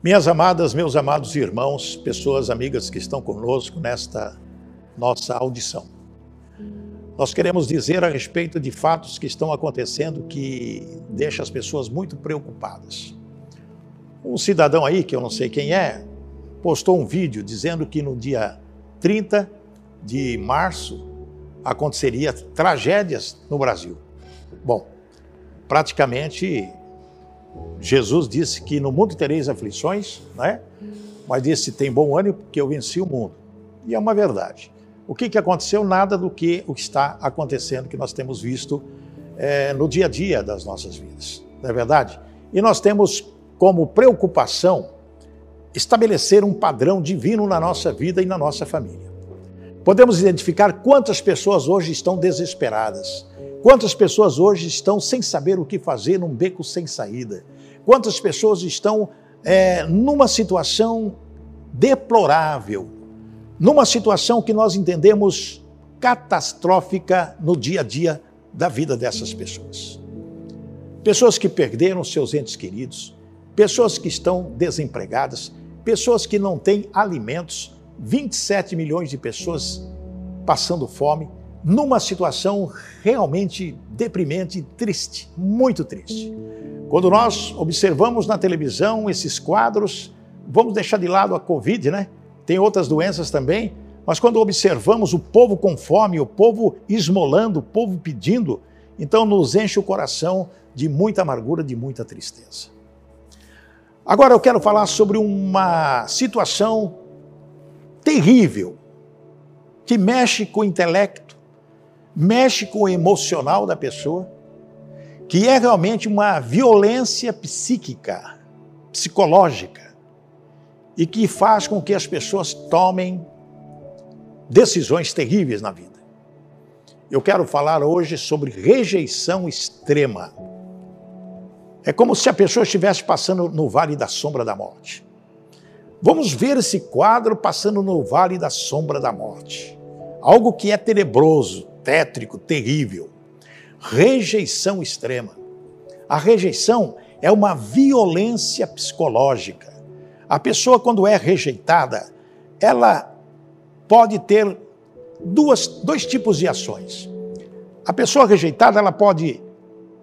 Minhas amadas, meus amados irmãos, pessoas amigas que estão conosco nesta nossa audição. Nós queremos dizer a respeito de fatos que estão acontecendo que deixa as pessoas muito preocupadas. Um cidadão aí, que eu não sei quem é, postou um vídeo dizendo que no dia 30 de março aconteceria tragédias no Brasil. Bom, praticamente Jesus disse que no mundo tereis aflições, né? mas disse: tem bom ânimo porque eu venci o mundo. E é uma verdade. O que, que aconteceu? Nada do que o que está acontecendo, que nós temos visto é, no dia a dia das nossas vidas. Não é verdade? E nós temos como preocupação estabelecer um padrão divino na nossa vida e na nossa família. Podemos identificar quantas pessoas hoje estão desesperadas, quantas pessoas hoje estão sem saber o que fazer num beco sem saída, quantas pessoas estão é, numa situação deplorável, numa situação que nós entendemos catastrófica no dia a dia da vida dessas pessoas. Pessoas que perderam seus entes queridos, pessoas que estão desempregadas, pessoas que não têm alimentos, 27 milhões de pessoas passando fome, numa situação realmente deprimente, triste, muito triste. Quando nós observamos na televisão esses quadros, vamos deixar de lado a Covid, né? Tem outras doenças também, mas quando observamos o povo com fome, o povo esmolando, o povo pedindo, então nos enche o coração de muita amargura, de muita tristeza. Agora eu quero falar sobre uma situação terrível que mexe com o intelecto, mexe com o emocional da pessoa, que é realmente uma violência psíquica, psicológica, e que faz com que as pessoas tomem decisões terríveis na vida. Eu quero falar hoje sobre rejeição extrema. É como se a pessoa estivesse passando no vale da sombra da morte. Vamos ver esse quadro passando no vale da sombra da morte. Algo que é tenebroso, tétrico, terrível. Rejeição extrema. A rejeição é uma violência psicológica. A pessoa, quando é rejeitada, ela pode ter duas, dois tipos de ações. A pessoa rejeitada, ela pode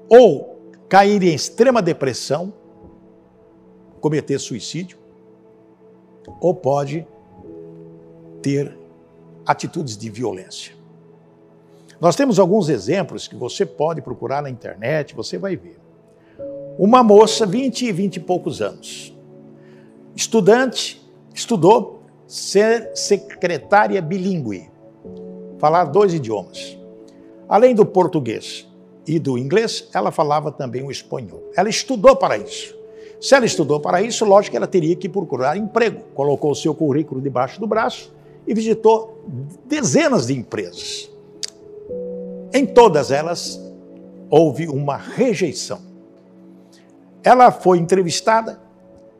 ou cair em extrema depressão, cometer suicídio, ou pode ter atitudes de violência. Nós temos alguns exemplos que você pode procurar na internet, você vai ver. Uma moça, 20 e 20 e poucos anos, estudante, estudou ser secretária bilíngue, falar dois idiomas. Além do português, e do inglês, ela falava também o espanhol. Ela estudou para isso. Se ela estudou para isso, lógico que ela teria que procurar emprego. Colocou o seu currículo debaixo do braço e visitou dezenas de empresas. Em todas elas, houve uma rejeição. Ela foi entrevistada,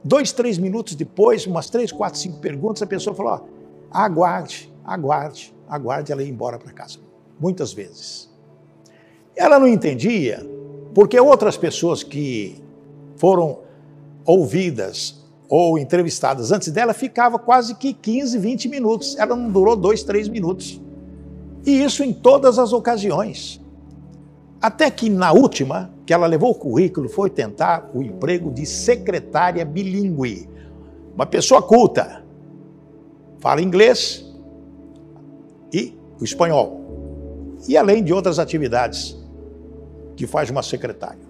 dois, três minutos depois, umas três, quatro, cinco perguntas, a pessoa falou: ó, aguarde, aguarde, aguarde, ela ia embora para casa. Muitas vezes. Ela não entendia porque outras pessoas que foram ouvidas ou entrevistadas antes dela ficavam quase que 15, 20 minutos. Ela não durou dois, três minutos. E isso em todas as ocasiões. Até que na última, que ela levou o currículo, foi tentar o emprego de secretária bilíngue. Uma pessoa culta. Fala inglês e o espanhol. E além de outras atividades que faz uma secretária.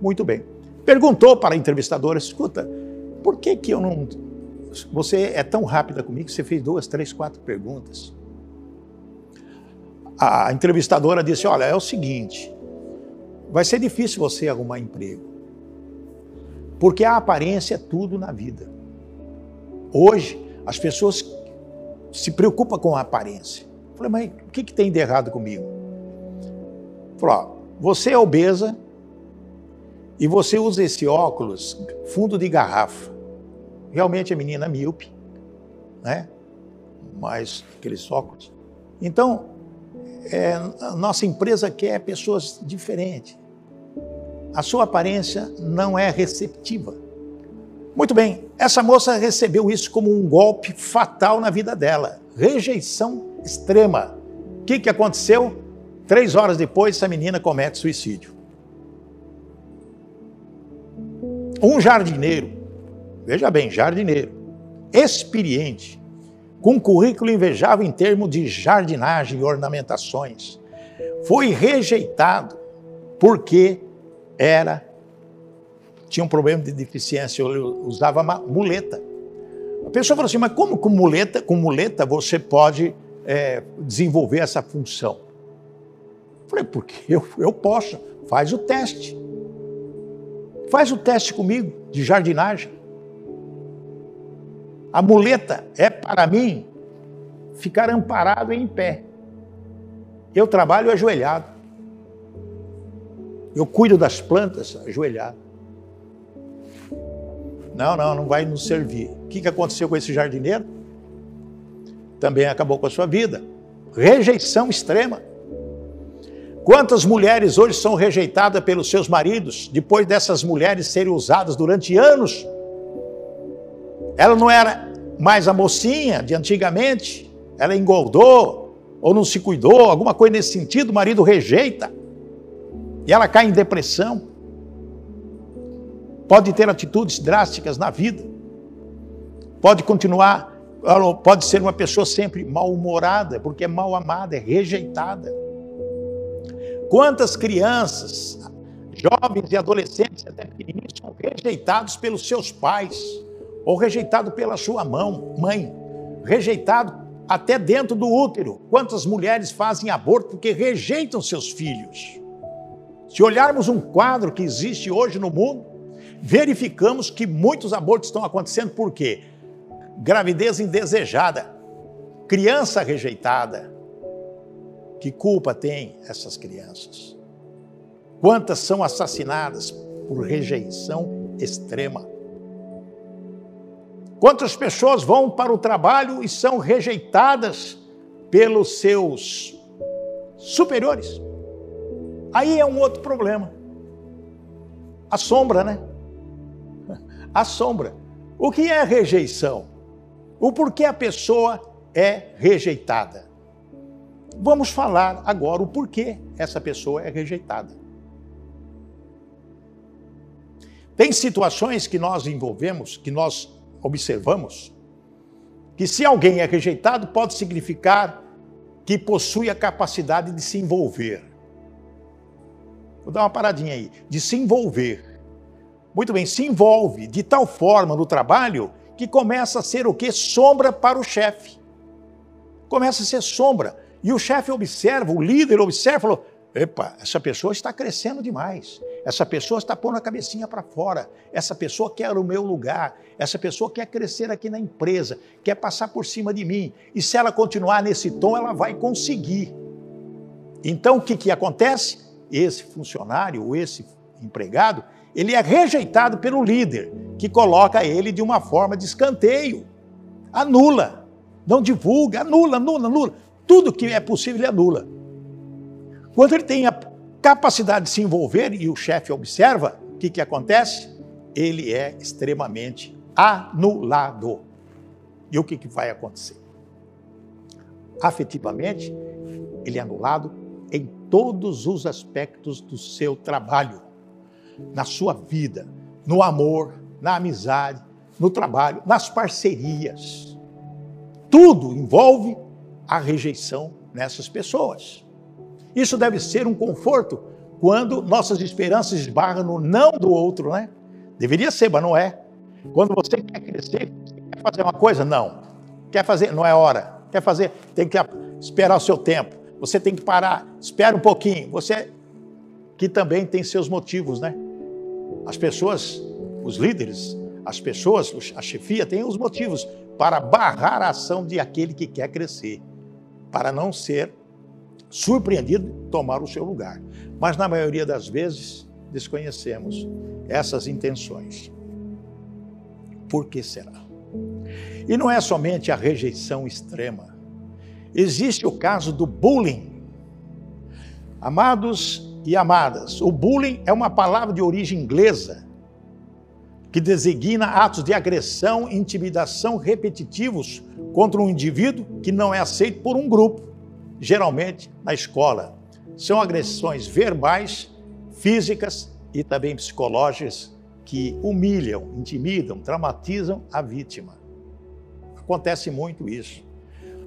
Muito bem. Perguntou para a entrevistadora: escuta, por que, que eu não. Você é tão rápida comigo que você fez duas, três, quatro perguntas. A entrevistadora disse: Olha, é o seguinte, vai ser difícil você arrumar emprego, porque a aparência é tudo na vida. Hoje, as pessoas se preocupam com a aparência. Eu falei, mas o que, que tem de errado comigo? Falou, você é obesa e você usa esse óculos fundo de garrafa. Realmente a menina é míope, né? Mas aqueles óculos. Então, é, a nossa empresa quer pessoas diferentes. A sua aparência não é receptiva. Muito bem, Essa moça recebeu isso como um golpe fatal na vida dela. Rejeição extrema. O que, que aconteceu? Três horas depois, essa menina comete suicídio. Um jardineiro, veja bem, jardineiro, experiente, com currículo invejável em termos de jardinagem e ornamentações, foi rejeitado porque era tinha um problema de deficiência, usava muleta. A pessoa falou assim, mas como com muleta, com muleta você pode é, desenvolver essa função? Eu falei, porque eu, eu posso, faz o teste. Faz o teste comigo de jardinagem. A muleta é para mim ficar amparado em pé. Eu trabalho ajoelhado. Eu cuido das plantas ajoelhado. Não, não, não vai nos servir. O que aconteceu com esse jardineiro? Também acabou com a sua vida. Rejeição extrema. Quantas mulheres hoje são rejeitadas pelos seus maridos, depois dessas mulheres serem usadas durante anos? Ela não era mais a mocinha de antigamente, ela engordou ou não se cuidou, alguma coisa nesse sentido, o marido rejeita e ela cai em depressão. Pode ter atitudes drásticas na vida, pode continuar, pode ser uma pessoa sempre mal-humorada, porque é mal amada, é rejeitada. Quantas crianças, jovens e adolescentes, até pequenininhos, são rejeitados pelos seus pais, ou rejeitados pela sua mão, mãe, rejeitado até dentro do útero. Quantas mulheres fazem aborto porque rejeitam seus filhos? Se olharmos um quadro que existe hoje no mundo, verificamos que muitos abortos estão acontecendo por quê? Gravidez indesejada, criança rejeitada, que culpa tem essas crianças? Quantas são assassinadas por rejeição extrema? Quantas pessoas vão para o trabalho e são rejeitadas pelos seus superiores? Aí é um outro problema. A sombra, né? A sombra. O que é rejeição? O porquê a pessoa é rejeitada? Vamos falar agora o porquê essa pessoa é rejeitada. Tem situações que nós envolvemos, que nós observamos, que se alguém é rejeitado, pode significar que possui a capacidade de se envolver. Vou dar uma paradinha aí, de se envolver. Muito bem, se envolve de tal forma no trabalho que começa a ser o que? Sombra para o chefe. Começa a ser sombra. E o chefe observa, o líder observa, falou: epa, essa pessoa está crescendo demais. Essa pessoa está pondo a cabecinha para fora. Essa pessoa quer o meu lugar. Essa pessoa quer crescer aqui na empresa, quer passar por cima de mim. E se ela continuar nesse tom, ela vai conseguir. Então o que, que acontece? Esse funcionário, ou esse empregado, ele é rejeitado pelo líder, que coloca ele de uma forma de escanteio. Anula, não divulga, anula, anula, anula. Tudo que é possível ele anula. Quando ele tem a capacidade de se envolver e o chefe observa, o que, que acontece? Ele é extremamente anulado. E o que, que vai acontecer? Afetivamente, ele é anulado em todos os aspectos do seu trabalho, na sua vida, no amor, na amizade, no trabalho, nas parcerias. Tudo envolve a rejeição nessas pessoas. Isso deve ser um conforto quando nossas esperanças esbarram no não do outro, né? Deveria ser, mas não é. Quando você quer crescer, quer fazer uma coisa? Não. Quer fazer? Não é hora. Quer fazer? Tem que esperar o seu tempo. Você tem que parar. Espera um pouquinho. Você que também tem seus motivos, né? As pessoas, os líderes, as pessoas, a chefia tem os motivos para barrar a ação de aquele que quer crescer para não ser surpreendido tomar o seu lugar. Mas na maioria das vezes desconhecemos essas intenções. Por que será? E não é somente a rejeição extrema. Existe o caso do bullying. Amados e amadas, o bullying é uma palavra de origem inglesa que designa atos de agressão e intimidação repetitivos contra um indivíduo que não é aceito por um grupo, geralmente na escola. São agressões verbais, físicas e também psicológicas que humilham, intimidam, traumatizam a vítima. Acontece muito isso.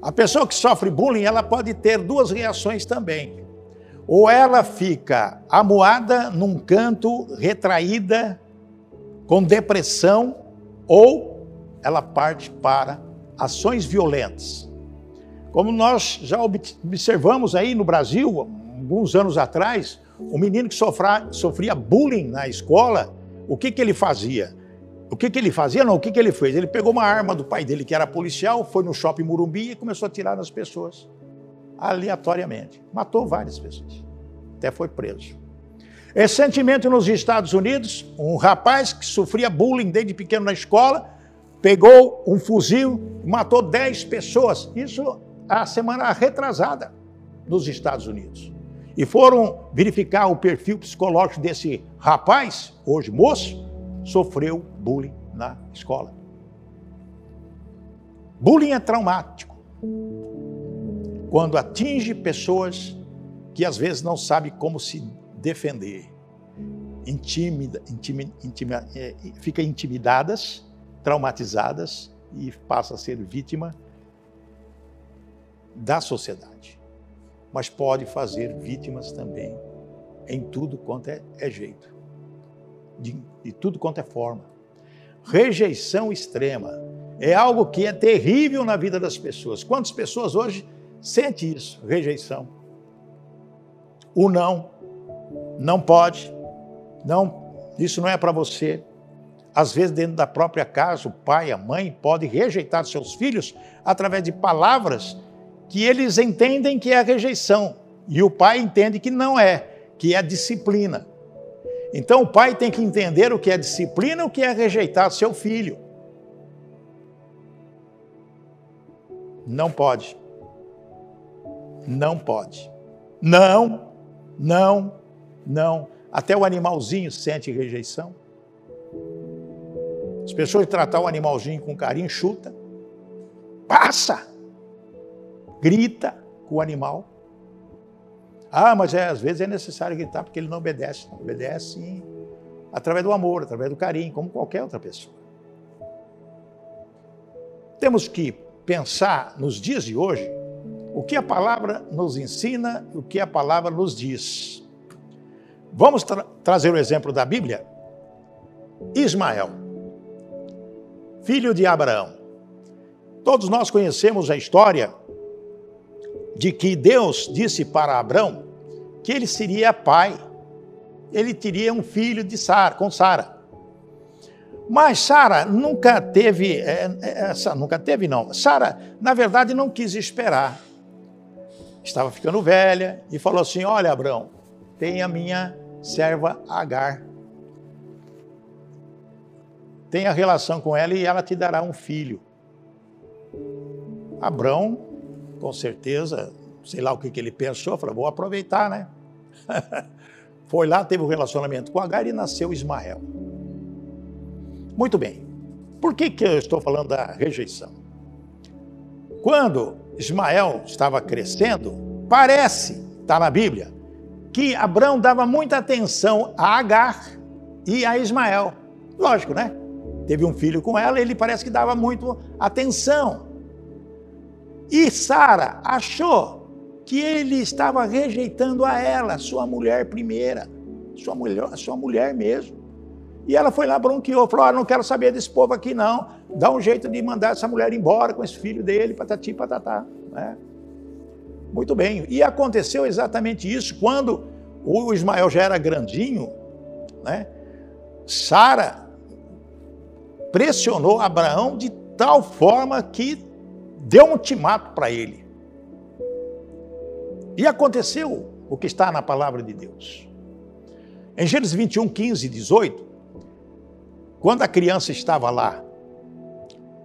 A pessoa que sofre bullying, ela pode ter duas reações também. Ou ela fica amuada num canto, retraída, com depressão, ou ela parte para ações violentas. Como nós já observamos aí no Brasil, alguns anos atrás, um menino que sofra, sofria bullying na escola, o que, que ele fazia? O que, que ele fazia? Não, o que, que ele fez? Ele pegou uma arma do pai dele, que era policial, foi no shopping Murumbi e começou a tirar nas pessoas, aleatoriamente. Matou várias pessoas. Até foi preso. Recentemente, nos Estados Unidos, um rapaz que sofria bullying desde pequeno na escola, pegou um fuzil e matou 10 pessoas. Isso a semana retrasada nos Estados Unidos. E foram verificar o perfil psicológico desse rapaz, hoje moço, sofreu bullying na escola. Bullying é traumático. Quando atinge pessoas que às vezes não sabem como se defender. Intimida, intima, intima, é, fica intimidadas, traumatizadas e passa a ser vítima da sociedade. Mas pode fazer vítimas também em tudo quanto é, é jeito, de, de tudo quanto é forma. Rejeição extrema é algo que é terrível na vida das pessoas. Quantas pessoas hoje sentem isso? Rejeição. O não não pode, não, isso não é para você. Às vezes, dentro da própria casa, o pai, a mãe pode rejeitar seus filhos através de palavras que eles entendem que é rejeição e o pai entende que não é, que é disciplina. Então, o pai tem que entender o que é disciplina e o que é rejeitar seu filho. Não pode. Não pode. Não, não, não. Até o animalzinho sente rejeição. As pessoas tratar o animalzinho com carinho, chuta, passa, grita com o animal. Ah, mas é, às vezes é necessário gritar porque ele não obedece. Não obedece através do amor, através do carinho, como qualquer outra pessoa. Temos que pensar nos dias de hoje o que a palavra nos ensina, o que a palavra nos diz. Vamos tra trazer o exemplo da Bíblia? Ismael, filho de Abraão. Todos nós conhecemos a história de que Deus disse para Abraão que ele seria pai, ele teria um filho de Sara, com Sara. Mas Sara nunca teve, é, é, essa nunca teve não. Sara, na verdade, não quis esperar. Estava ficando velha e falou assim: "Olha, Abraão, tem a minha serva Agar. Tenha relação com ela e ela te dará um filho. Abrão, com certeza, sei lá o que, que ele pensou, falou: vou aproveitar, né? Foi lá, teve um relacionamento com Agar e nasceu Ismael. Muito bem. Por que, que eu estou falando da rejeição? Quando Ismael estava crescendo, parece, está na Bíblia, que Abraão dava muita atenção a Agar e a Ismael. Lógico, né? Teve um filho com ela, ele parece que dava muito atenção. E Sara achou que ele estava rejeitando a ela, sua mulher primeira, sua mulher, sua mulher mesmo. E ela foi lá, bronqueou, falou: ah, não quero saber desse povo aqui, não. Dá um jeito de mandar essa mulher embora com esse filho dele, patati patatá. Né? Muito bem. E aconteceu exatamente isso quando o Ismael já era grandinho, né? Sara pressionou Abraão de tal forma que deu um ultimato para ele. E aconteceu o que está na palavra de Deus. Em Gênesis 21, 15 e 18, quando a criança estava lá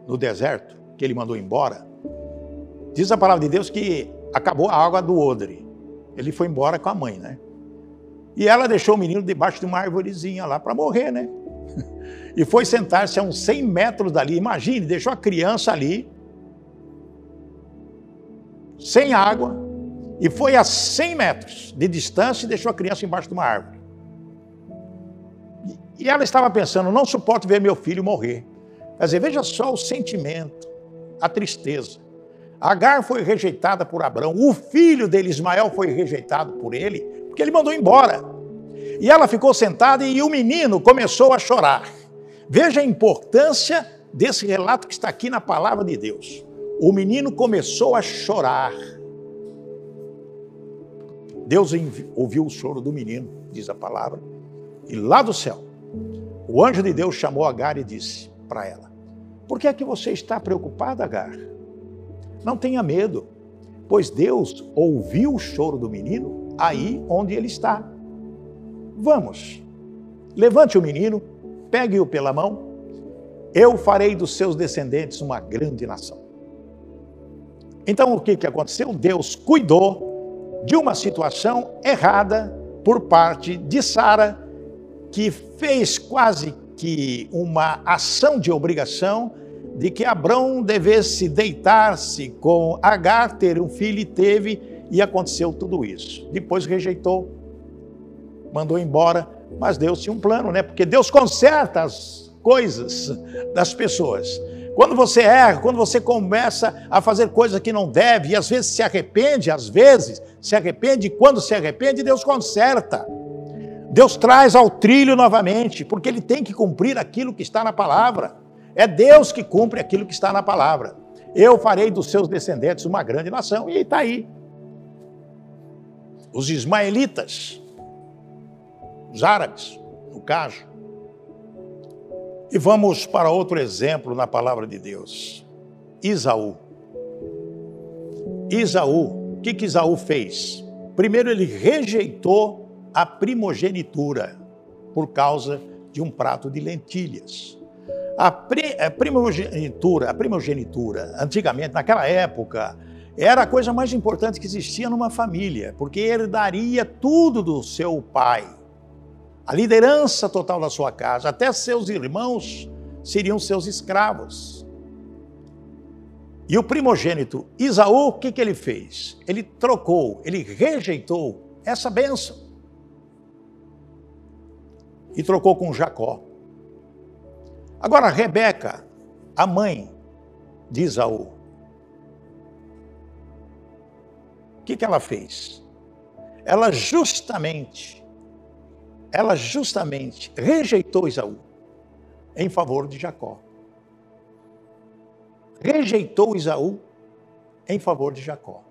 no deserto, que ele mandou embora, diz a palavra de Deus que acabou a água do odre. Ele foi embora com a mãe, né? E ela deixou o menino debaixo de uma árvorezinha lá para morrer, né? e foi sentar-se a uns 100 metros dali. Imagine, deixou a criança ali, sem água, e foi a 100 metros de distância e deixou a criança embaixo de uma árvore. E ela estava pensando: não suporto ver meu filho morrer. Quer dizer, veja só o sentimento, a tristeza. Agar foi rejeitada por Abraão, o filho dele, Ismael, foi rejeitado por ele, porque ele mandou embora. E ela ficou sentada e o menino começou a chorar. Veja a importância desse relato que está aqui na palavra de Deus. O menino começou a chorar. Deus ouviu o choro do menino, diz a palavra, e lá do céu, o anjo de Deus chamou Agar e disse para ela: Por que é que você está preocupada, Agar? Não tenha medo, pois Deus ouviu o choro do menino aí onde ele está. Vamos, levante o menino, pegue-o pela mão, eu farei dos seus descendentes uma grande nação. Então o que, que aconteceu? Deus cuidou de uma situação errada por parte de Sara, que fez quase que uma ação de obrigação de que Abrão devesse deitar-se com Agar, ter um filho e teve, e aconteceu tudo isso. Depois rejeitou, mandou embora, mas Deus tinha um plano, né? Porque Deus conserta as coisas das pessoas. Quando você erra, quando você começa a fazer coisas que não deve, e às vezes se arrepende, às vezes se arrepende, e quando se arrepende, Deus conserta. Deus traz ao trilho novamente, porque ele tem que cumprir aquilo que está na palavra. É Deus que cumpre aquilo que está na palavra. Eu farei dos seus descendentes uma grande nação. E está aí. Os ismaelitas, os árabes, no caso. E vamos para outro exemplo na palavra de Deus. Isaú. Isaú, o que, que Isaú fez? Primeiro, ele rejeitou a primogenitura por causa de um prato de lentilhas. A, primogenitura, a primogenitura, antigamente, naquela época, era a coisa mais importante que existia numa família, porque herdaria tudo do seu pai. A liderança total da sua casa, até seus irmãos seriam seus escravos. E o primogênito Isaú, o que, que ele fez? Ele trocou, ele rejeitou essa bênção. E trocou com Jacó. Agora, Rebeca, a mãe de Isaú, o que, que ela fez? Ela justamente, ela justamente rejeitou Isaú em favor de Jacó. Rejeitou Isaú em favor de Jacó,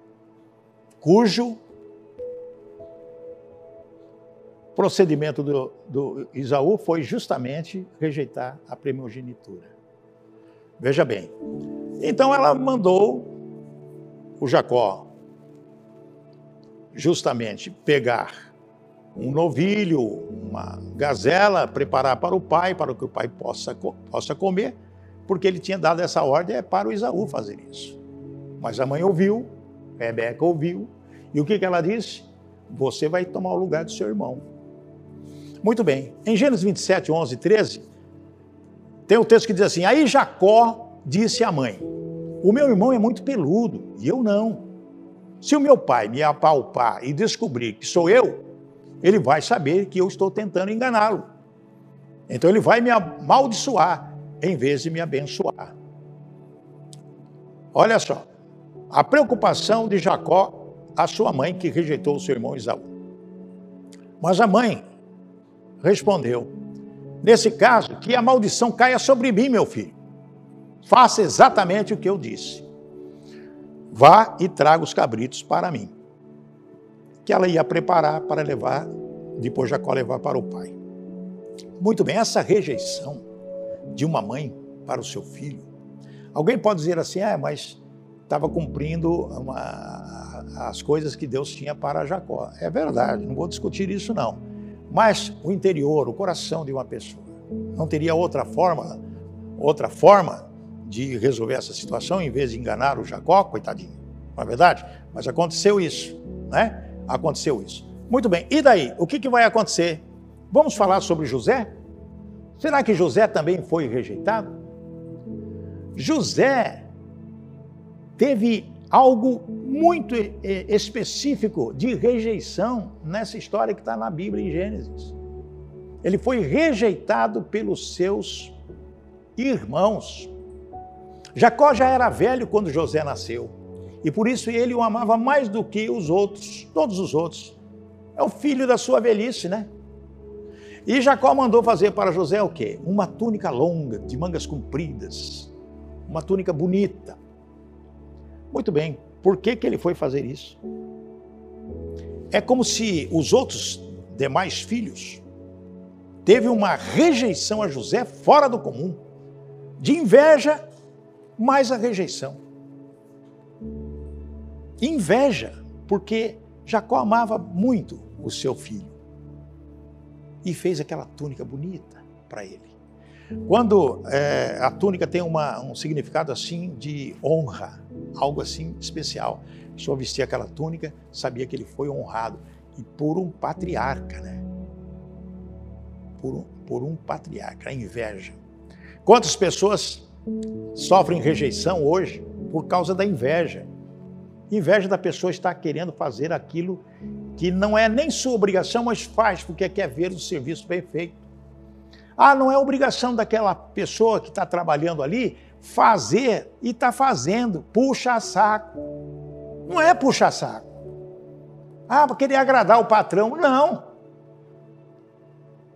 cujo procedimento do, do Isaú foi justamente rejeitar a primogenitura. Veja bem. Então ela mandou o Jacó justamente pegar um novilho, uma gazela, preparar para o pai, para que o pai possa, possa comer, porque ele tinha dado essa ordem é para o Isaú fazer isso. Mas a mãe ouviu, Rebeca ouviu, e o que, que ela disse? Você vai tomar o lugar do seu irmão. Muito bem. Em Gênesis 27, 11 13, tem o texto que diz assim: Aí Jacó disse à mãe: O meu irmão é muito peludo e eu não. Se o meu pai me apalpar e descobrir que sou eu, ele vai saber que eu estou tentando enganá-lo. Então ele vai me amaldiçoar em vez de me abençoar. Olha só, a preocupação de Jacó, a sua mãe que rejeitou o seu irmão Isaú. Mas a mãe respondeu: Nesse caso, que a maldição caia sobre mim, meu filho. Faça exatamente o que eu disse. Vá e traga os cabritos para mim. Que ela ia preparar para levar, depois Jacó levar para o pai. Muito bem, essa rejeição de uma mãe para o seu filho. Alguém pode dizer assim, ah, mas estava cumprindo uma, as coisas que Deus tinha para Jacó. É verdade, não vou discutir isso não. Mas o interior, o coração de uma pessoa, não teria outra forma, outra forma de resolver essa situação em vez de enganar o Jacó, coitadinho. Não é verdade? Mas aconteceu isso, né? Aconteceu isso. Muito bem. E daí? O que, que vai acontecer? Vamos falar sobre José? Será que José também foi rejeitado? José teve algo muito específico de rejeição nessa história que está na Bíblia em Gênesis. Ele foi rejeitado pelos seus irmãos. Jacó já era velho quando José nasceu, e por isso ele o amava mais do que os outros, todos os outros. É o filho da sua velhice, né? E Jacó mandou fazer para José o quê? Uma túnica longa, de mangas compridas, uma túnica bonita. Muito bem, por que, que ele foi fazer isso? É como se os outros demais filhos teve uma rejeição a José fora do comum, de inveja, mais a rejeição. Inveja, porque Jacó amava muito o seu filho e fez aquela túnica bonita para ele. Quando é, a túnica tem uma, um significado assim de honra, algo assim especial. O senhor vestia aquela túnica, sabia que ele foi honrado. E por um patriarca, né? Por um, por um patriarca, a inveja. Quantas pessoas sofrem rejeição hoje por causa da inveja? Inveja da pessoa estar querendo fazer aquilo que não é nem sua obrigação, mas faz porque quer ver o serviço bem feito. Ah, não é obrigação daquela pessoa que está trabalhando ali fazer e está fazendo, puxa saco. Não é puxa saco. Ah, para querer agradar o patrão. Não.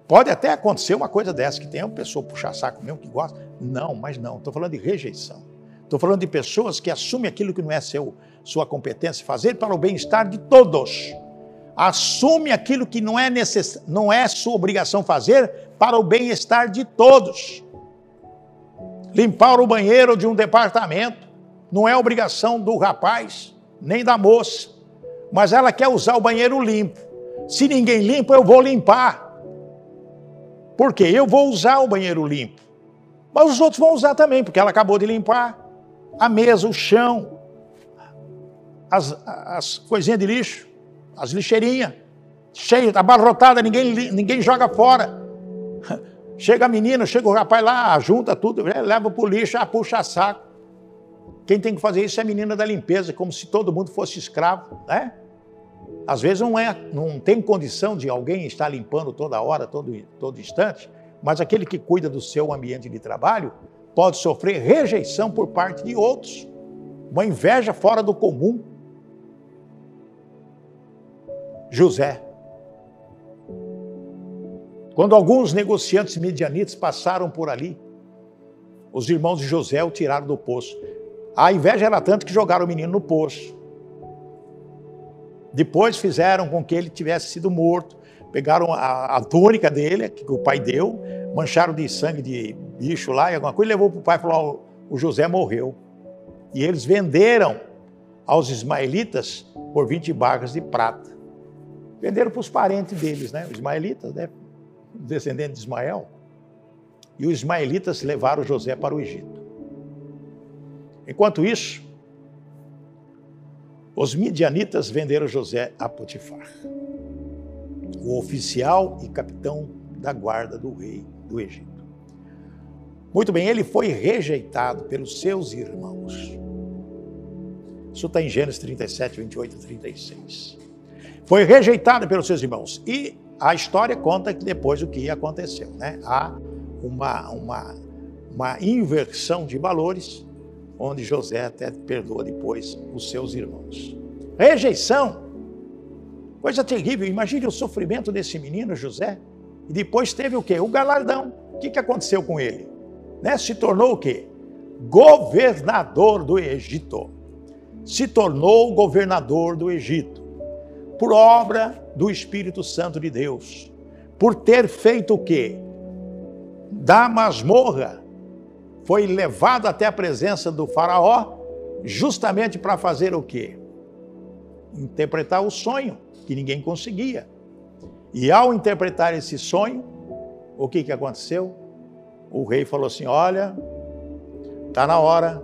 Pode até acontecer uma coisa dessa, que tem uma pessoa puxar saco mesmo que gosta. Não, mas não. Estou falando de rejeição. Estou falando de pessoas que assumem aquilo que não é seu, sua competência fazer para o bem-estar de todos assume aquilo que não é, necess... não é sua obrigação fazer para o bem-estar de todos. Limpar o banheiro de um departamento não é obrigação do rapaz nem da moça, mas ela quer usar o banheiro limpo. Se ninguém limpa, eu vou limpar. Por quê? Eu vou usar o banheiro limpo. Mas os outros vão usar também, porque ela acabou de limpar a mesa, o chão, as, as coisinhas de lixo as lixeirinhas, cheio, abarrotada, ninguém, ninguém joga fora. Chega a menina, chega o rapaz lá, junta tudo, leva para o lixo, ah, puxa saco. Quem tem que fazer isso é a menina da limpeza, como se todo mundo fosse escravo, né? Às vezes não, é, não tem condição de alguém estar limpando toda hora, todo, todo instante, mas aquele que cuida do seu ambiente de trabalho pode sofrer rejeição por parte de outros, uma inveja fora do comum. José. Quando alguns negociantes medianitas passaram por ali, os irmãos de José o tiraram do poço. A inveja era tanto que jogaram o menino no poço. Depois fizeram com que ele tivesse sido morto. Pegaram a, a túnica dele, que o pai deu, mancharam de sangue de bicho lá e alguma coisa, e levou para o pai e falou: o José morreu. E eles venderam aos ismaelitas por 20 barras de prata. Venderam para os parentes deles, né? Os ismaelitas, né? Descendentes de Ismael. E os ismaelitas levaram José para o Egito. Enquanto isso, os midianitas venderam José a Potifar, o oficial e capitão da guarda do rei do Egito. Muito bem, ele foi rejeitado pelos seus irmãos. Isso está em Gênesis 37, 28 e 36. Foi rejeitado pelos seus irmãos. E a história conta que depois o que aconteceu. Né? Há uma, uma, uma inversão de valores, onde José até perdoa depois os seus irmãos. Rejeição, coisa terrível. Imagine o sofrimento desse menino, José. E depois teve o quê? O galardão. O que, que aconteceu com ele? Né? Se tornou o quê? Governador do Egito. Se tornou governador do Egito por obra do Espírito Santo de Deus, por ter feito o quê? Da masmorra, foi levado até a presença do faraó, justamente para fazer o quê? Interpretar o sonho, que ninguém conseguia. E ao interpretar esse sonho, o que, que aconteceu? O rei falou assim: Olha, está na hora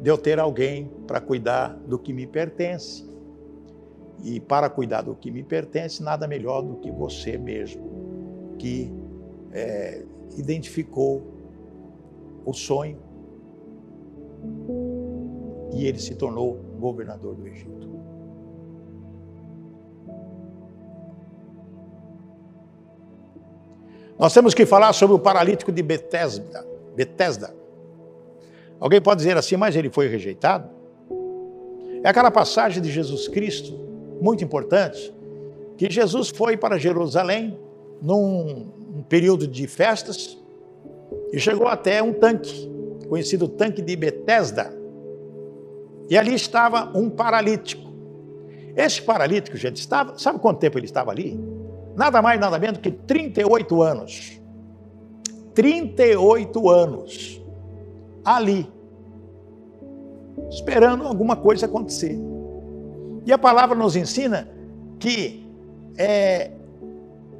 de eu ter alguém para cuidar do que me pertence. E para cuidar do que me pertence, nada melhor do que você mesmo, que é, identificou o sonho e ele se tornou governador do Egito. Nós temos que falar sobre o paralítico de Betesda. Betesda. Alguém pode dizer assim, mas ele foi rejeitado? É aquela passagem de Jesus Cristo, muito importante, que Jesus foi para Jerusalém num um período de festas e chegou até um tanque, conhecido tanque de Betesda. E ali estava um paralítico. Esse paralítico, gente, estava, sabe quanto tempo ele estava ali? Nada mais, nada menos que 38 anos. 38 anos. Ali. Esperando alguma coisa acontecer. E a palavra nos ensina que é,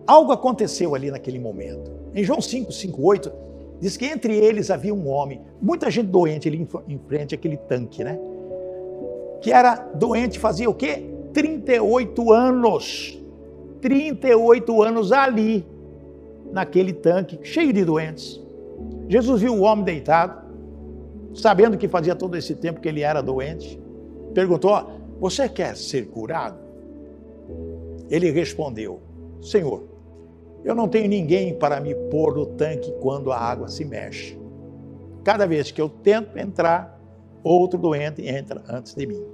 algo aconteceu ali naquele momento. Em João 5, 5, 8, diz que entre eles havia um homem, muita gente doente ali em frente àquele tanque, né? Que era doente, fazia o quê? 38 anos. 38 anos ali, naquele tanque, cheio de doentes. Jesus viu o homem deitado, sabendo que fazia todo esse tempo que ele era doente, perguntou: Você quer ser curado? Ele respondeu: Senhor, eu não tenho ninguém para me pôr no tanque quando a água se mexe. Cada vez que eu tento entrar, outro doente entra antes de mim.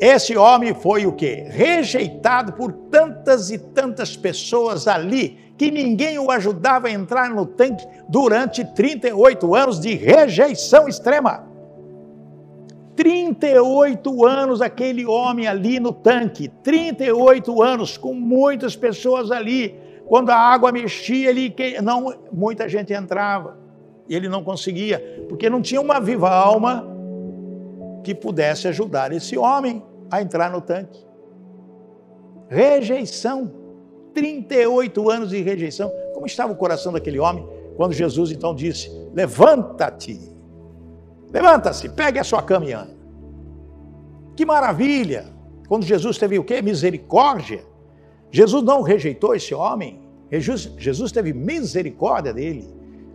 Esse homem foi o quê? Rejeitado por tantas e tantas pessoas ali, que ninguém o ajudava a entrar no tanque durante 38 anos de rejeição extrema. 38 anos aquele homem ali no tanque, 38 anos com muitas pessoas ali. Quando a água mexia, ele não muita gente entrava. E ele não conseguia, porque não tinha uma viva alma que pudesse ajudar esse homem a entrar no tanque. Rejeição. 38 anos de rejeição. Como estava o coração daquele homem quando Jesus então disse: Levanta-te. Levanta-se, pegue a sua cama e. Que maravilha! Quando Jesus teve o quê? Misericórdia. Jesus não rejeitou esse homem. Jesus, Jesus teve misericórdia dele.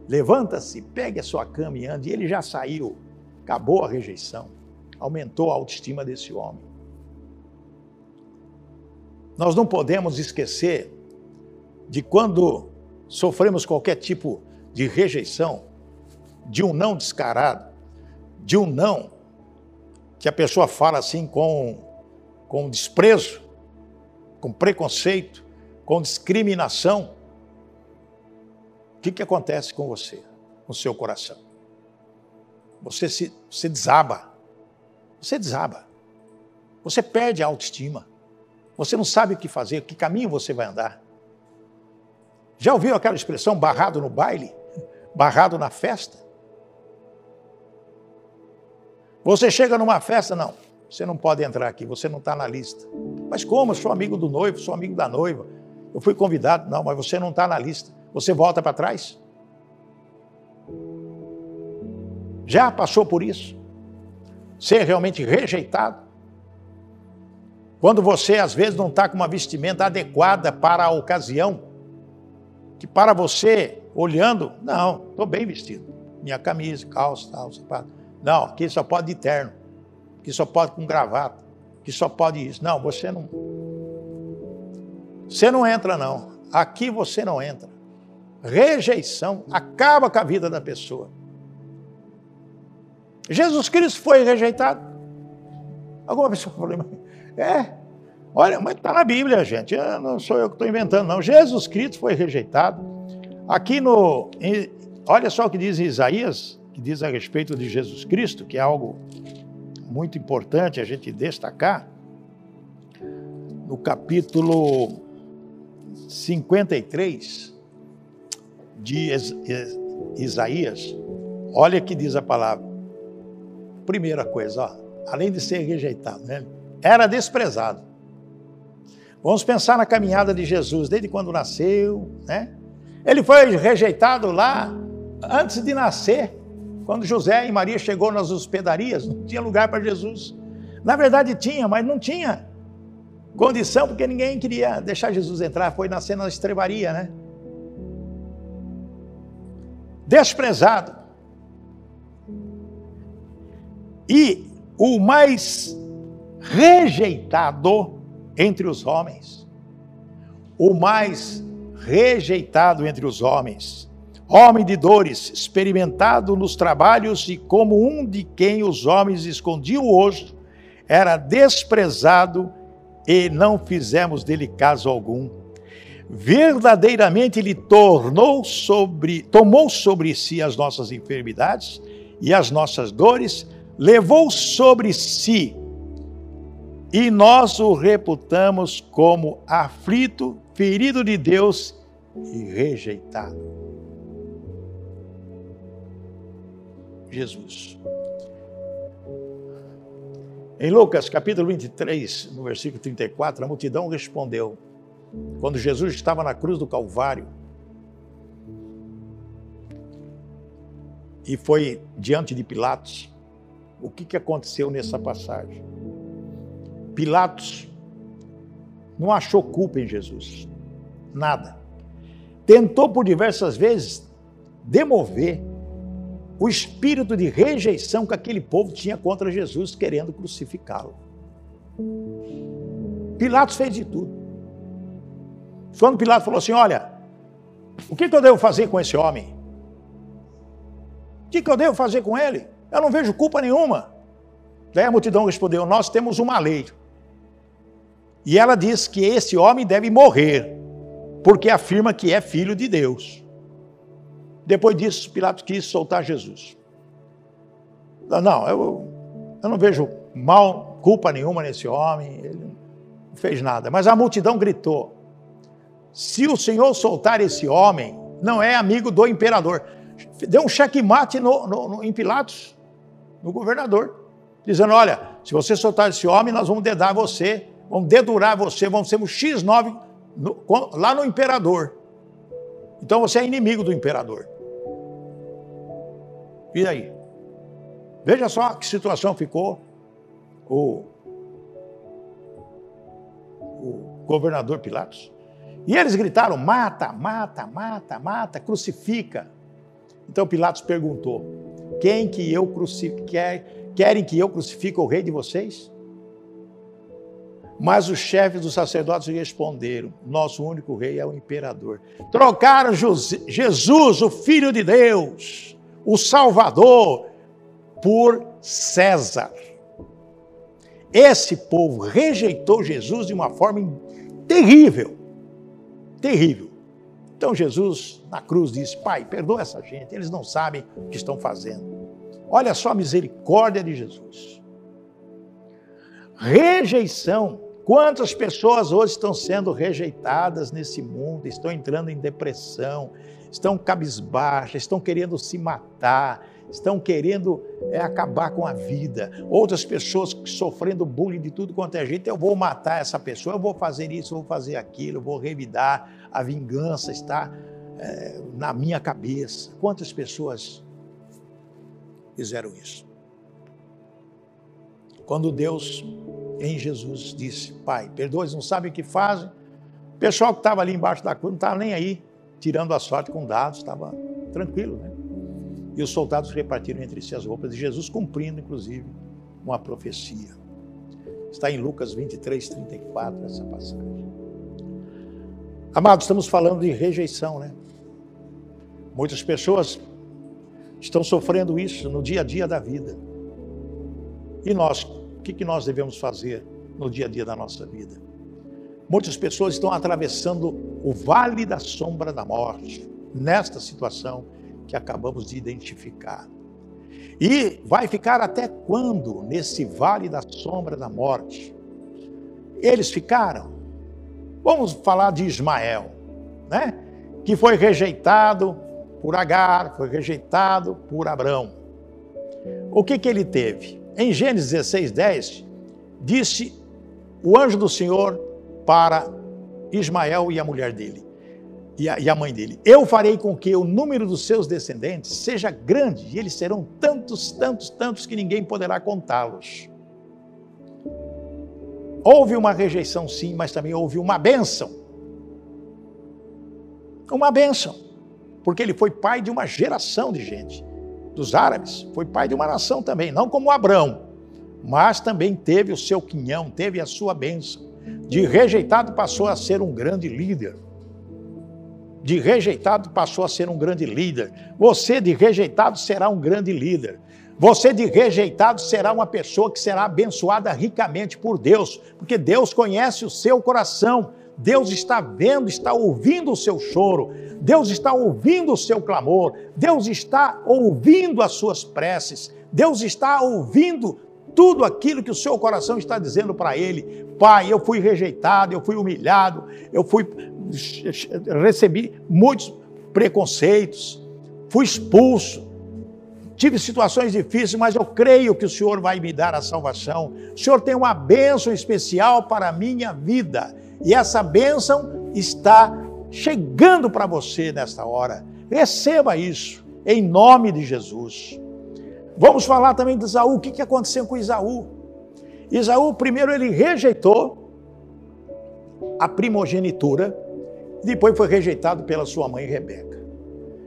Levanta-se, pegue a sua cama e ande. E ele já saiu. Acabou a rejeição. Aumentou a autoestima desse homem. Nós não podemos esquecer de quando sofremos qualquer tipo de rejeição, de um não descarado, de um não que a pessoa fala assim com, com desprezo, com preconceito, com discriminação. O que, que acontece com você, com o seu coração? Você se você desaba. Você desaba. Você perde a autoestima. Você não sabe o que fazer, que caminho você vai andar. Já ouviu aquela expressão barrado no baile? Barrado na festa? Você chega numa festa, não, você não pode entrar aqui, você não está na lista. Mas como? Eu sou amigo do noivo, sou amigo da noiva. Eu fui convidado, não, mas você não está na lista. Você volta para trás? Já passou por isso? Ser realmente rejeitado? Quando você às vezes não está com uma vestimenta adequada para a ocasião, que para você, olhando, não, estou bem vestido. Minha camisa, calça, tal, sapato. Não, aqui só pode de terno. Aqui só pode com gravata. Aqui só pode isso. Não, você não. Você não entra, não. Aqui você não entra. Rejeição acaba com a vida da pessoa. Jesus Cristo foi rejeitado. Alguma pessoa falou, é, olha, mas está na Bíblia, gente. Eu não sou eu que estou inventando, não. Jesus Cristo foi rejeitado. Aqui no. Olha só o que diz Isaías, que diz a respeito de Jesus Cristo, que é algo muito importante a gente destacar. No capítulo 53 de Isaías, olha que diz a palavra. Primeira coisa, ó, além de ser rejeitado, né? era desprezado. Vamos pensar na caminhada de Jesus, desde quando nasceu, né? Ele foi rejeitado lá antes de nascer, quando José e Maria chegou nas hospedarias, não tinha lugar para Jesus. Na verdade tinha, mas não tinha condição, porque ninguém queria deixar Jesus entrar, foi nascer na estrebaria, né? desprezado. E o mais rejeitado entre os homens. O mais rejeitado entre os homens. Homem de dores, experimentado nos trabalhos e como um de quem os homens escondiam o rosto, era desprezado e não fizemos dele caso algum. Verdadeiramente ele tornou sobre, tomou sobre si as nossas enfermidades e as nossas dores, levou sobre si e nós o reputamos como aflito, ferido de Deus e rejeitado. Jesus. Em Lucas capítulo 23, no versículo 34, a multidão respondeu, quando Jesus estava na cruz do Calvário, e foi diante de Pilatos, o que, que aconteceu nessa passagem? Pilatos não achou culpa em Jesus, nada. Tentou por diversas vezes demover o espírito de rejeição que aquele povo tinha contra Jesus, querendo crucificá-lo. Pilatos fez de tudo. Quando Pilatos falou assim: Olha, o que, eu devo fazer com esse homem? O que eu devo fazer com ele? Eu não vejo culpa nenhuma. Daí a multidão respondeu: Nós temos uma lei. E ela diz que esse homem deve morrer, porque afirma que é filho de Deus. Depois disso, Pilatos quis soltar Jesus. Não, eu, eu não vejo mal, culpa nenhuma nesse homem, ele não fez nada. Mas a multidão gritou: se o Senhor soltar esse homem, não é amigo do imperador. Deu um checkmate no, no, no, em Pilatos, no governador, dizendo: olha, se você soltar esse homem, nós vamos dedar você vamos dedurar você, vamos ser um X9 no, lá no imperador. Então você é inimigo do imperador. E aí? Veja só que situação ficou o, o governador Pilatos. E eles gritaram: mata, mata, mata, mata, crucifica. Então Pilatos perguntou: quem que eu crucifique? Querem que eu crucifique o rei de vocês? Mas os chefes dos sacerdotes responderam: Nosso único rei é o imperador. Trocaram Jesus, o Filho de Deus, o Salvador, por César. Esse povo rejeitou Jesus de uma forma terrível. Terrível. Então Jesus, na cruz, disse: Pai, perdoa essa gente, eles não sabem o que estão fazendo. Olha só a misericórdia de Jesus. Rejeição Quantas pessoas hoje estão sendo rejeitadas nesse mundo, estão entrando em depressão, estão cabisbaixas, estão querendo se matar, estão querendo é, acabar com a vida. Outras pessoas sofrendo bullying de tudo quanto é jeito. Eu vou matar essa pessoa, eu vou fazer isso, eu vou fazer aquilo, eu vou revidar. A vingança está é, na minha cabeça. Quantas pessoas fizeram isso? Quando Deus em Jesus disse: Pai, perdoa, eles não sabem o que fazem. O pessoal que estava ali embaixo da cruz não estava nem aí, tirando a sorte com dados, estava tranquilo, né? E os soldados repartiram entre si as roupas de Jesus, cumprindo, inclusive, uma profecia. Está em Lucas 23, 34, essa passagem. Amados, estamos falando de rejeição, né? Muitas pessoas estão sofrendo isso no dia a dia da vida. E nós, que, que nós devemos fazer no dia a dia da nossa vida? Muitas pessoas estão atravessando o vale da sombra da morte, nesta situação que acabamos de identificar. E vai ficar até quando nesse vale da sombra da morte? Eles ficaram. Vamos falar de Ismael, né? Que foi rejeitado por Agar, foi rejeitado por Abrão. O que que ele teve? Em Gênesis 16, 10, disse o anjo do Senhor para Ismael e a mulher dele, e a, e a, mãe dele: Eu farei com que o número dos seus descendentes seja grande, e eles serão tantos, tantos, tantos que ninguém poderá contá-los. Houve uma rejeição, sim, mas também houve uma bênção. Uma bênção. porque ele foi pai de uma geração de gente, dos árabes, foi pai de uma nação também, não como Abraão, mas também teve o seu quinhão, teve a sua bênção. De rejeitado passou a ser um grande líder. De rejeitado passou a ser um grande líder. Você de rejeitado será um grande líder. Você de rejeitado será uma pessoa que será abençoada ricamente por Deus, porque Deus conhece o seu coração. Deus está vendo, está ouvindo o seu choro, Deus está ouvindo o seu clamor, Deus está ouvindo as suas preces, Deus está ouvindo tudo aquilo que o seu coração está dizendo para ele. Pai, eu fui rejeitado, eu fui humilhado, eu fui recebi muitos preconceitos, fui expulso, tive situações difíceis, mas eu creio que o Senhor vai me dar a salvação. O Senhor tem uma bênção especial para a minha vida, e essa bênção está chegando para você nesta hora. Receba isso, em nome de Jesus. Vamos falar também de Isaú. O que aconteceu com Isaú? Isaú, primeiro, ele rejeitou a primogenitura, depois foi rejeitado pela sua mãe Rebeca.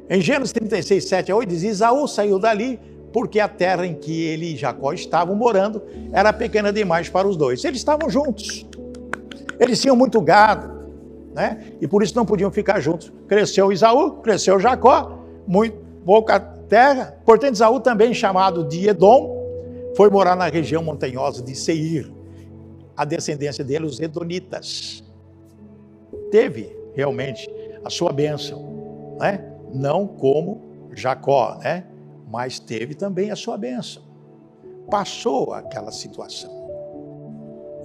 Em Gênesis 36, 7 a 8, diz: Isaú saiu dali porque a terra em que ele e Jacó estavam morando era pequena demais para os dois. Eles estavam juntos, eles tinham muito gado, né? E por isso não podiam ficar juntos. Cresceu Isaú, cresceu Jacó, muito pouca terra. Portanto, Isaú, também chamado de Edom, foi morar na região montanhosa de Seir. A descendência dele, os Edonitas. Teve realmente a sua bênção, né? não como Jacó, né? mas teve também a sua bênção. Passou aquela situação.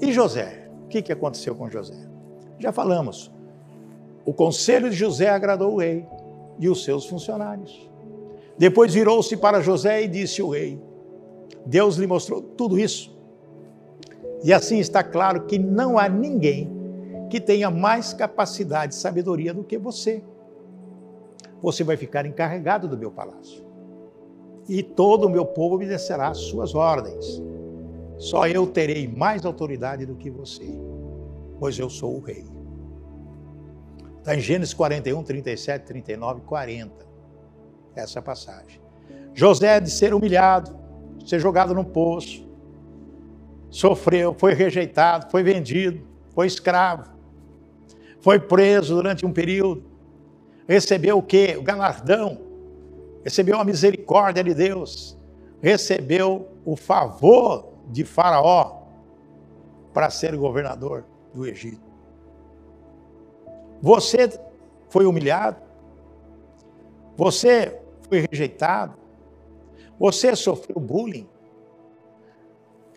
E José? O que aconteceu com José? Já falamos. O conselho de José agradou o rei e os seus funcionários. Depois virou-se para José e disse o rei: Deus lhe mostrou tudo isso. E assim está claro que não há ninguém que tenha mais capacidade e sabedoria do que você. Você vai ficar encarregado do meu palácio. E todo o meu povo obedecerá às suas ordens. Só eu terei mais autoridade do que você, pois eu sou o rei. Está em Gênesis 41, 37, 39, 40 essa passagem. José de ser humilhado, ser jogado num poço, sofreu, foi rejeitado, foi vendido, foi escravo, foi preso durante um período, recebeu o quê? O galardão, recebeu a misericórdia de Deus, recebeu o favor de Faraó para ser governador do Egito. Você foi humilhado, você foi rejeitado, você sofreu bullying.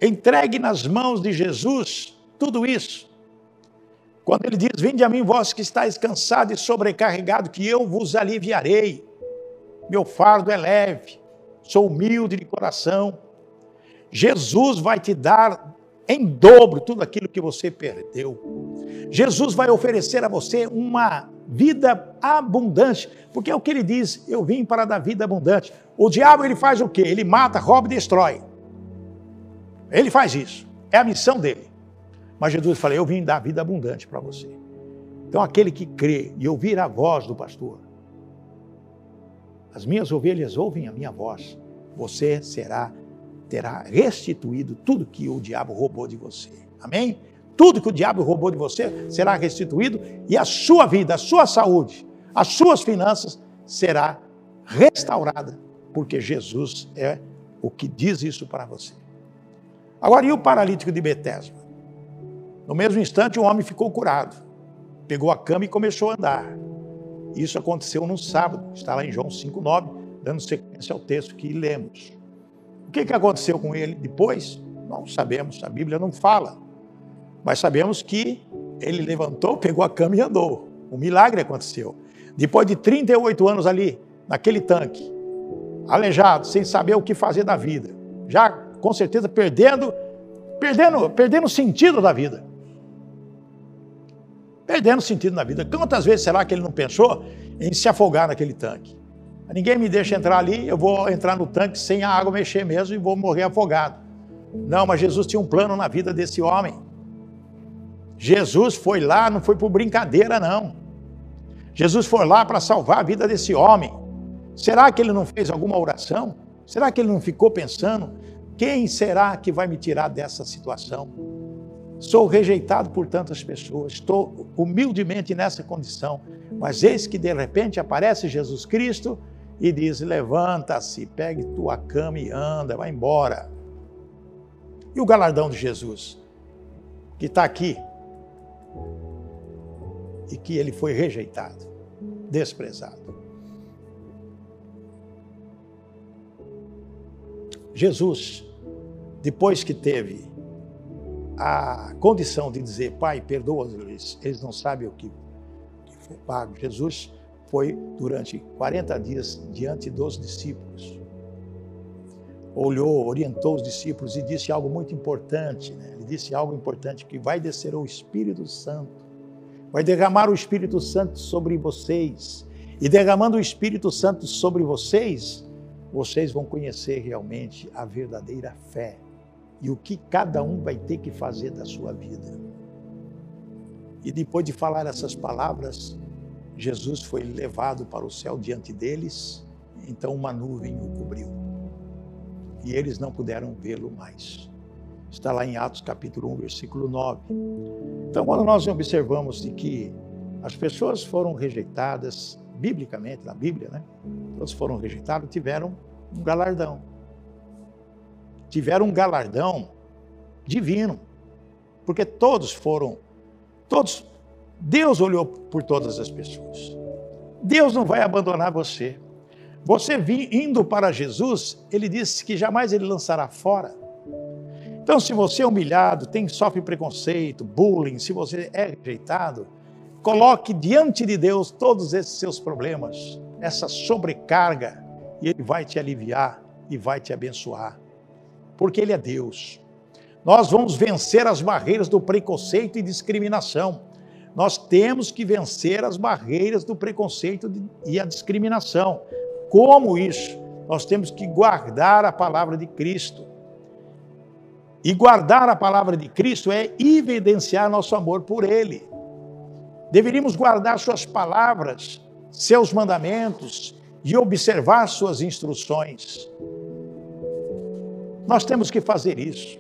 Entregue nas mãos de Jesus tudo isso. Quando ele diz: Vinde a mim, vós que estáis cansados e sobrecarregados, que eu vos aliviarei. Meu fardo é leve, sou humilde de coração. Jesus vai te dar em dobro tudo aquilo que você perdeu. Jesus vai oferecer a você uma vida abundante, porque é o que ele diz, eu vim para dar vida abundante. O diabo ele faz o quê? Ele mata, rouba e destrói. Ele faz isso. É a missão dele. Mas Jesus fala, eu vim dar vida abundante para você. Então aquele que crê e ouvir a voz do pastor, as minhas ovelhas ouvem a minha voz, você será terá restituído tudo que o diabo roubou de você. Amém? Tudo que o diabo roubou de você será restituído e a sua vida, a sua saúde, as suas finanças será restaurada, porque Jesus é o que diz isso para você. Agora, e o paralítico de Betesda? No mesmo instante, o homem ficou curado, pegou a cama e começou a andar. Isso aconteceu no sábado, está lá em João 5,9, dando sequência ao texto que lemos. O que, que aconteceu com ele depois? Não sabemos, a Bíblia não fala. Mas sabemos que ele levantou, pegou a cama e andou. O milagre aconteceu. Depois de 38 anos ali, naquele tanque, aleijado, sem saber o que fazer da vida, já com certeza perdendo, perdendo, perdendo o sentido da vida. Perdendo o sentido da vida. Quantas vezes será que ele não pensou em se afogar naquele tanque? Ninguém me deixa entrar ali, eu vou entrar no tanque sem a água mexer mesmo e vou morrer afogado. Não, mas Jesus tinha um plano na vida desse homem. Jesus foi lá, não foi por brincadeira, não. Jesus foi lá para salvar a vida desse homem. Será que ele não fez alguma oração? Será que ele não ficou pensando: quem será que vai me tirar dessa situação? Sou rejeitado por tantas pessoas, estou humildemente nessa condição, mas eis que de repente aparece Jesus Cristo e diz: Levanta-se, pegue tua cama e anda, vai embora. E o galardão de Jesus, que está aqui, e que ele foi rejeitado, desprezado. Jesus, depois que teve a condição de dizer, Pai, perdoa-os, eles não sabem o que, que foi pago. Jesus foi durante 40 dias diante dos discípulos. Olhou, orientou os discípulos e disse algo muito importante. Né? Ele disse algo importante: que vai descer o Espírito Santo, vai derramar o Espírito Santo sobre vocês. E derramando o Espírito Santo sobre vocês, vocês vão conhecer realmente a verdadeira fé e o que cada um vai ter que fazer da sua vida. E depois de falar essas palavras, Jesus foi levado para o céu diante deles, então uma nuvem o cobriu. E eles não puderam vê-lo mais. Está lá em Atos capítulo 1, versículo 9. Então, quando nós observamos de que as pessoas foram rejeitadas, biblicamente, na Bíblia, né? Todos foram rejeitados, tiveram um galardão. Tiveram um galardão divino. Porque todos foram, todos Deus olhou por todas as pessoas. Deus não vai abandonar você. Você indo para Jesus, ele disse que jamais ele lançará fora. Então, se você é humilhado, tem sofre preconceito, bullying, se você é rejeitado, coloque diante de Deus todos esses seus problemas, essa sobrecarga, e ele vai te aliviar e vai te abençoar. Porque ele é Deus. Nós vamos vencer as barreiras do preconceito e discriminação. Nós temos que vencer as barreiras do preconceito e a discriminação. Como isso? Nós temos que guardar a palavra de Cristo. E guardar a palavra de Cristo é evidenciar nosso amor por Ele. Deveríamos guardar Suas palavras, seus mandamentos e observar Suas instruções. Nós temos que fazer isso.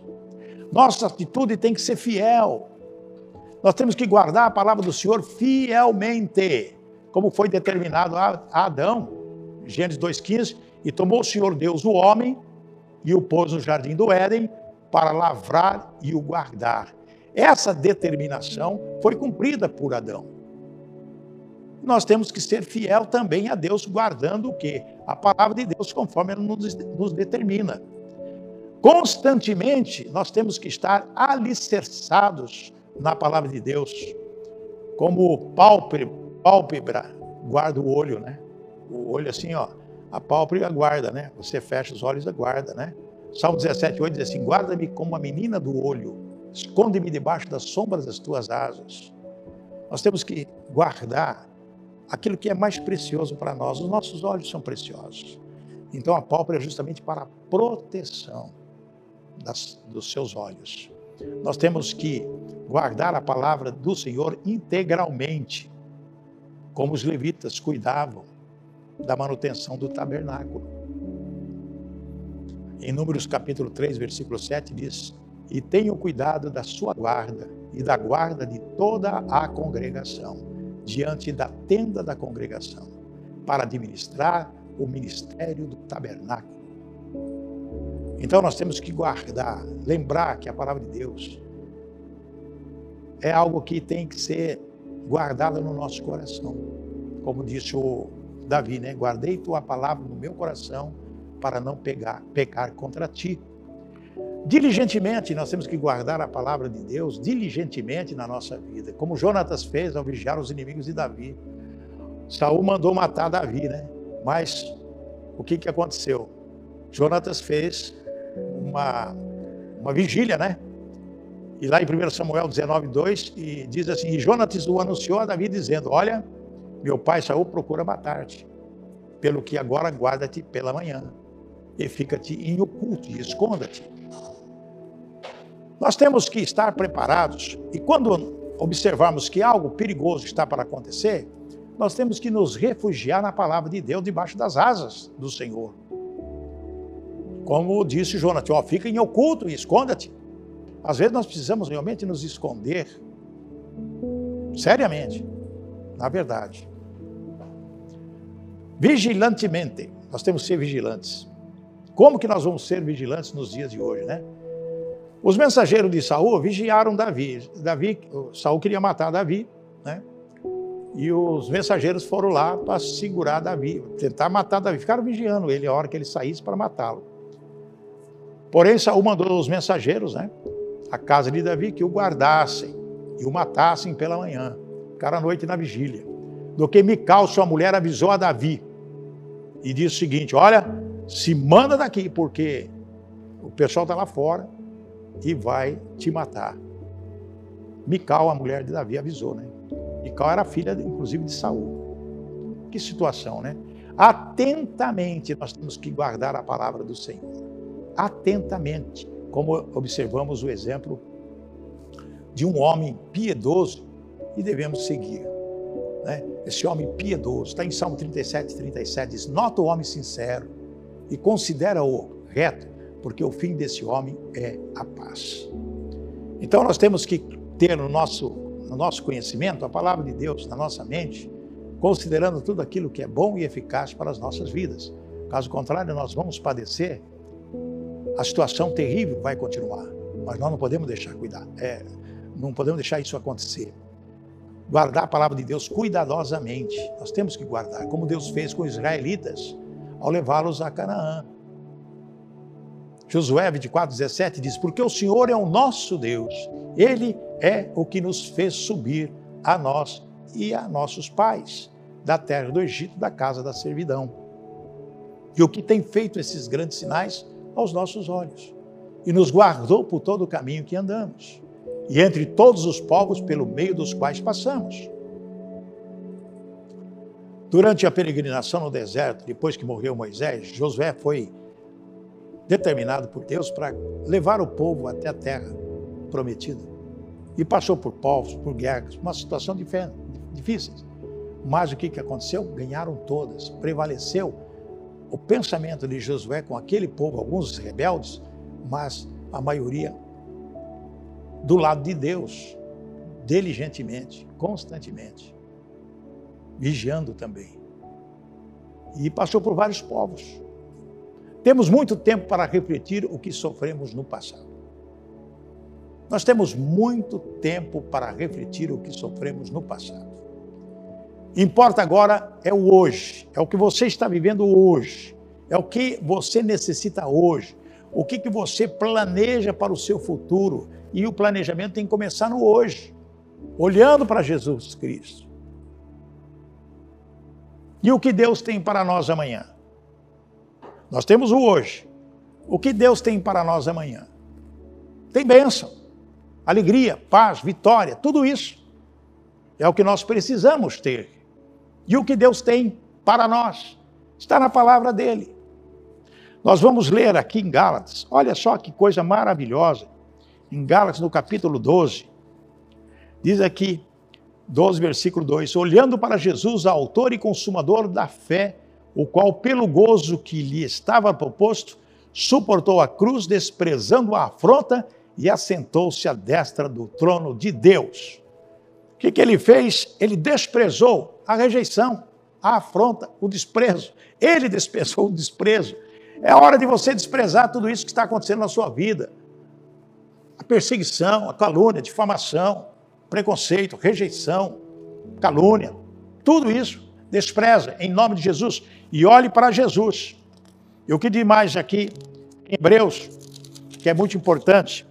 Nossa atitude tem que ser fiel. Nós temos que guardar a palavra do Senhor fielmente, como foi determinado a Adão, Gênesis 2,15, e tomou o Senhor Deus o homem e o pôs no jardim do Éden para lavrar e o guardar. Essa determinação foi cumprida por Adão. Nós temos que ser fiel também a Deus, guardando o quê? A palavra de Deus, conforme ela nos, nos determina. Constantemente nós temos que estar alicerçados na palavra de Deus. Como pálpebra guarda o olho, né? O olho assim, ó, a pálpebra guarda, né? Você fecha os olhos e guarda, né? Salmo 17, 8 diz assim: Guarda-me como a menina do olho, esconde-me debaixo das sombras das tuas asas. Nós temos que guardar aquilo que é mais precioso para nós. Os nossos olhos são preciosos. Então a pálpebra é justamente para a proteção das, dos seus olhos. Nós temos que guardar a palavra do Senhor integralmente, como os levitas cuidavam da manutenção do tabernáculo. Em Números capítulo 3, versículo 7 diz: "E tenham cuidado da sua guarda e da guarda de toda a congregação, diante da tenda da congregação, para administrar o ministério do tabernáculo." Então nós temos que guardar, lembrar que a palavra de Deus é algo que tem que ser guardado no nosso coração. Como disse o Davi, né? Guardei tua palavra no meu coração para não pegar, pecar contra ti. Diligentemente, nós temos que guardar a palavra de Deus diligentemente na nossa vida, como Jonatas fez ao vigiar os inimigos de Davi. Saul mandou matar Davi, né? Mas o que, que aconteceu? Jonatas fez uma, uma vigília, né? E lá em 1 Samuel 19, 2, e diz assim: E Jonatas o anunciou a Davi, dizendo: Olha, meu pai Saul procura matar-te, pelo que agora guarda-te pela manhã, e fica-te em oculto, e esconda-te. Nós temos que estar preparados, e quando observarmos que algo perigoso está para acontecer, nós temos que nos refugiar na palavra de Deus, debaixo das asas do Senhor. Como disse Jonathan, ó, fica em oculto e esconda-te. Às vezes nós precisamos realmente nos esconder, seriamente, na verdade. Vigilantemente, nós temos que ser vigilantes. Como que nós vamos ser vigilantes nos dias de hoje, né? Os mensageiros de Saul vigiaram Davi. Davi, Saul queria matar Davi, né? E os mensageiros foram lá para segurar Davi, tentar matar Davi. Ficaram vigiando ele a hora que ele saísse para matá-lo. Porém, Saul mandou os mensageiros, né? A casa de Davi que o guardassem e o matassem pela manhã. Ficaram à noite na vigília. Do que Mical, sua mulher, avisou a Davi e disse o seguinte: Olha, se manda daqui, porque o pessoal está lá fora e vai te matar. Mical, a mulher de Davi, avisou, né? Mical era filha, inclusive, de Saul. Que situação, né? Atentamente nós temos que guardar a palavra do Senhor. Atentamente, como observamos o exemplo de um homem piedoso e devemos seguir. Né? Esse homem piedoso, está em Salmo 37, 37, diz: Nota o homem sincero e considera-o reto, porque o fim desse homem é a paz. Então nós temos que ter no nosso, no nosso conhecimento a palavra de Deus na nossa mente, considerando tudo aquilo que é bom e eficaz para as nossas vidas. Caso contrário, nós vamos padecer, a situação terrível vai continuar, mas nós não podemos deixar cuidar, é, não podemos deixar isso acontecer. Guardar a palavra de Deus cuidadosamente, nós temos que guardar, como Deus fez com os israelitas ao levá-los a Canaã. Josué 24, 17 diz: Porque o Senhor é o nosso Deus, Ele é o que nos fez subir a nós e a nossos pais da terra do Egito, da casa da servidão. E o que tem feito esses grandes sinais aos nossos olhos, e nos guardou por todo o caminho que andamos, e entre todos os povos pelo meio dos quais passamos. Durante a peregrinação no deserto, depois que morreu Moisés, Josué foi determinado por Deus para levar o povo até a terra prometida. E passou por povos, por guerras, uma situação difícil. Mas o que, que aconteceu? Ganharam todas. Prevaleceu o pensamento de Josué com aquele povo, alguns rebeldes, mas a maioria do lado de Deus, diligentemente, constantemente, vigiando também. E passou por vários povos. Temos muito tempo para refletir o que sofremos no passado. Nós temos muito tempo para refletir o que sofremos no passado. Importa agora é o hoje, é o que você está vivendo hoje, é o que você necessita hoje, o que, que você planeja para o seu futuro. E o planejamento tem que começar no hoje, olhando para Jesus Cristo. E o que Deus tem para nós amanhã? Nós temos o hoje. O que Deus tem para nós amanhã? Tem bênção, alegria, paz, vitória, tudo isso. É o que nós precisamos ter. E o que Deus tem para nós está na palavra dele. Nós vamos ler aqui em Gálatas, olha só que coisa maravilhosa. Em Gálatas, no capítulo 12, diz aqui, 12, versículo 2: Olhando para Jesus, autor e consumador da fé, o qual, pelo gozo que lhe estava proposto, suportou a cruz, desprezando a afronta e assentou-se à destra do trono de Deus. O que, que ele fez? Ele desprezou a rejeição, a afronta, o desprezo. Ele desprezou o desprezo. É hora de você desprezar tudo isso que está acontecendo na sua vida. A perseguição, a calúnia, a difamação, preconceito, rejeição, calúnia, tudo isso despreza em nome de Jesus e olhe para Jesus. E o que diz mais aqui em Hebreus, que é muito importante,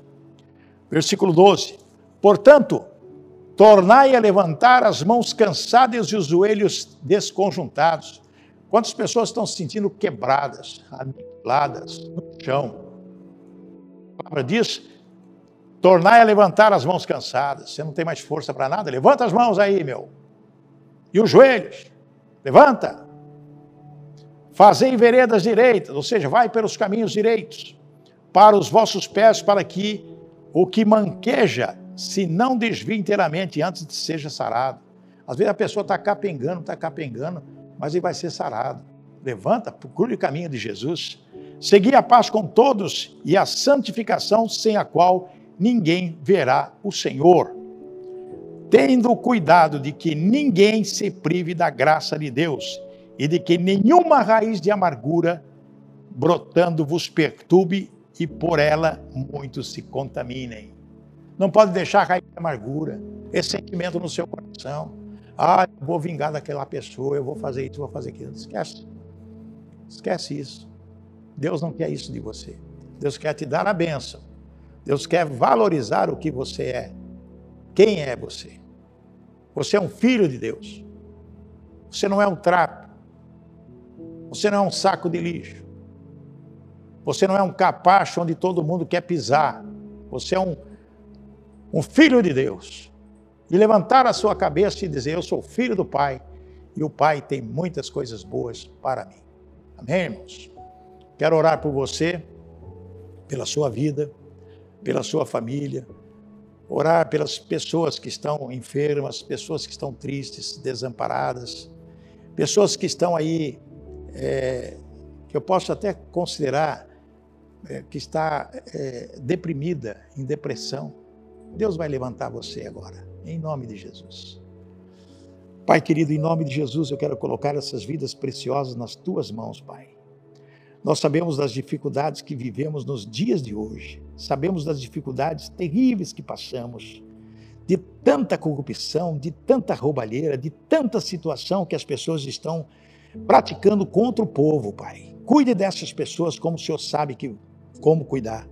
versículo 12: Portanto, tornai a levantar as mãos cansadas e os joelhos desconjuntados. Quantas pessoas estão se sentindo quebradas, aniquiladas no chão? A palavra diz: tornai a levantar as mãos cansadas. Você não tem mais força para nada? Levanta as mãos aí, meu. E os joelhos. Levanta. Fazei veredas direitas, ou seja, vai pelos caminhos direitos, para os vossos pés, para que o que manqueja se não desvie inteiramente antes de seja sarado. Às vezes a pessoa está capengando, está capengando, mas ele vai ser sarado. Levanta, procure o caminho de Jesus. Segui a paz com todos e a santificação sem a qual ninguém verá o Senhor. Tendo cuidado de que ninguém se prive da graça de Deus e de que nenhuma raiz de amargura brotando vos perturbe e por ela muitos se contaminem. Não pode deixar de amargura, esse sentimento no seu coração. Ah, eu vou vingar daquela pessoa, eu vou fazer isso, vou fazer aquilo. Esquece. Esquece isso. Deus não quer isso de você. Deus quer te dar a bênção. Deus quer valorizar o que você é. Quem é você? Você é um filho de Deus. Você não é um trapo. Você não é um saco de lixo. Você não é um capacho onde todo mundo quer pisar. Você é um, um filho de Deus. E levantar a sua cabeça e dizer: Eu sou filho do Pai. E o Pai tem muitas coisas boas para mim. Amém, irmãos? Quero orar por você, pela sua vida, pela sua família, orar pelas pessoas que estão enfermas, pessoas que estão tristes, desamparadas, pessoas que estão aí, é, que eu posso até considerar é, que está é, deprimida, em depressão. Deus vai levantar você agora, em nome de Jesus. Pai querido, em nome de Jesus, eu quero colocar essas vidas preciosas nas tuas mãos, Pai. Nós sabemos das dificuldades que vivemos nos dias de hoje, sabemos das dificuldades terríveis que passamos, de tanta corrupção, de tanta roubalheira, de tanta situação que as pessoas estão praticando contra o povo, Pai. Cuide dessas pessoas como o Senhor sabe que, como cuidar.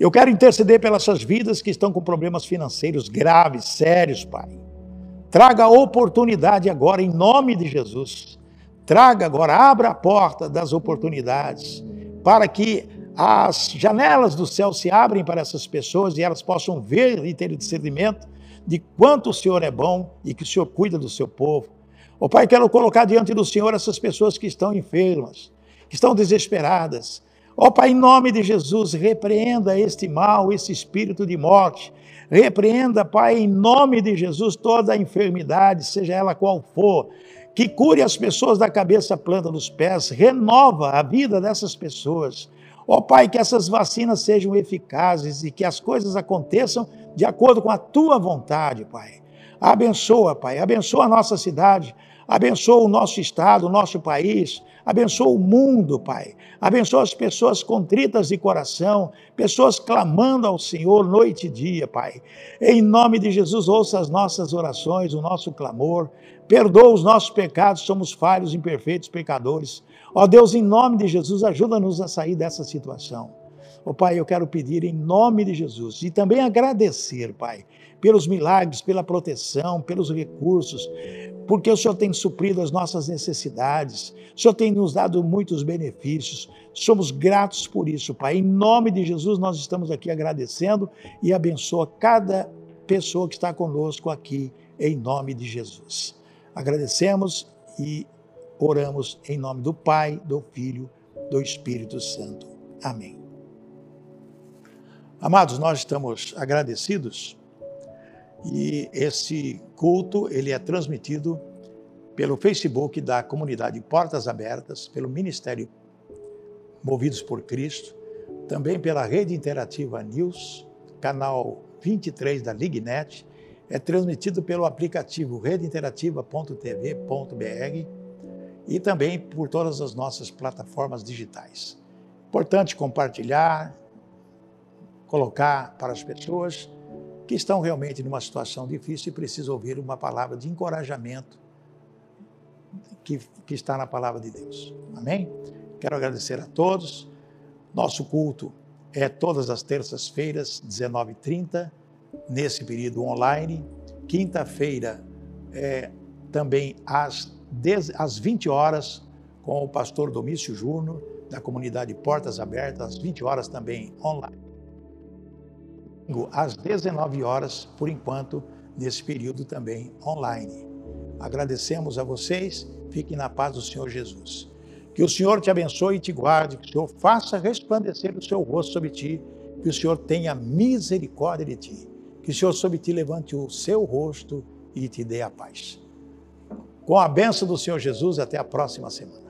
Eu quero interceder pelas suas vidas que estão com problemas financeiros graves, sérios, Pai. Traga oportunidade agora em nome de Jesus. Traga agora, abra a porta das oportunidades para que as janelas do céu se abrem para essas pessoas e elas possam ver e ter discernimento de quanto o Senhor é bom e que o Senhor cuida do seu povo. Ó Pai, quero colocar diante do Senhor essas pessoas que estão enfermas, que estão desesperadas. Ó Pai, em nome de Jesus, repreenda este mal, esse espírito de morte. Repreenda, Pai, em nome de Jesus, toda a enfermidade, seja ela qual for que cure as pessoas da cabeça planta dos pés, renova a vida dessas pessoas. Ó oh, Pai, que essas vacinas sejam eficazes e que as coisas aconteçam de acordo com a tua vontade, Pai. Abençoa, Pai, abençoa a nossa cidade, abençoa o nosso estado, o nosso país, abençoa o mundo, Pai. Abençoa as pessoas contritas de coração, pessoas clamando ao Senhor noite e dia, Pai. Em nome de Jesus, ouça as nossas orações, o nosso clamor. Perdoa os nossos pecados, somos falhos, imperfeitos, pecadores. Ó Deus, em nome de Jesus, ajuda-nos a sair dessa situação. Ó Pai, eu quero pedir em nome de Jesus e também agradecer, Pai, pelos milagres, pela proteção, pelos recursos, porque o Senhor tem suprido as nossas necessidades, o Senhor tem nos dado muitos benefícios. Somos gratos por isso, Pai. Em nome de Jesus, nós estamos aqui agradecendo e abençoa cada pessoa que está conosco aqui, em nome de Jesus. Agradecemos e oramos em nome do Pai, do Filho, do Espírito Santo. Amém. Amados, nós estamos agradecidos e esse culto ele é transmitido pelo Facebook da comunidade Portas Abertas, pelo Ministério Movidos por Cristo, também pela Rede Interativa News, canal 23 da Lignet é transmitido pelo aplicativo redeinterativa.tv.br e também por todas as nossas plataformas digitais. Importante compartilhar, colocar para as pessoas que estão realmente numa situação difícil e precisam ouvir uma palavra de encorajamento que, que está na palavra de Deus. Amém? Quero agradecer a todos. Nosso culto é todas as terças-feiras, 19h30 nesse período online. Quinta-feira, é, também às, 10, às 20 horas, com o pastor Domício Júnior, da comunidade Portas Abertas, às 20 horas também online. Às 19 horas, por enquanto, nesse período também online. Agradecemos a vocês, fiquem na paz do Senhor Jesus. Que o Senhor te abençoe e te guarde, que o Senhor faça resplandecer o seu rosto sobre ti, que o Senhor tenha misericórdia de ti que o Senhor sobre ti levante o seu rosto e te dê a paz. Com a benção do Senhor Jesus, até a próxima semana.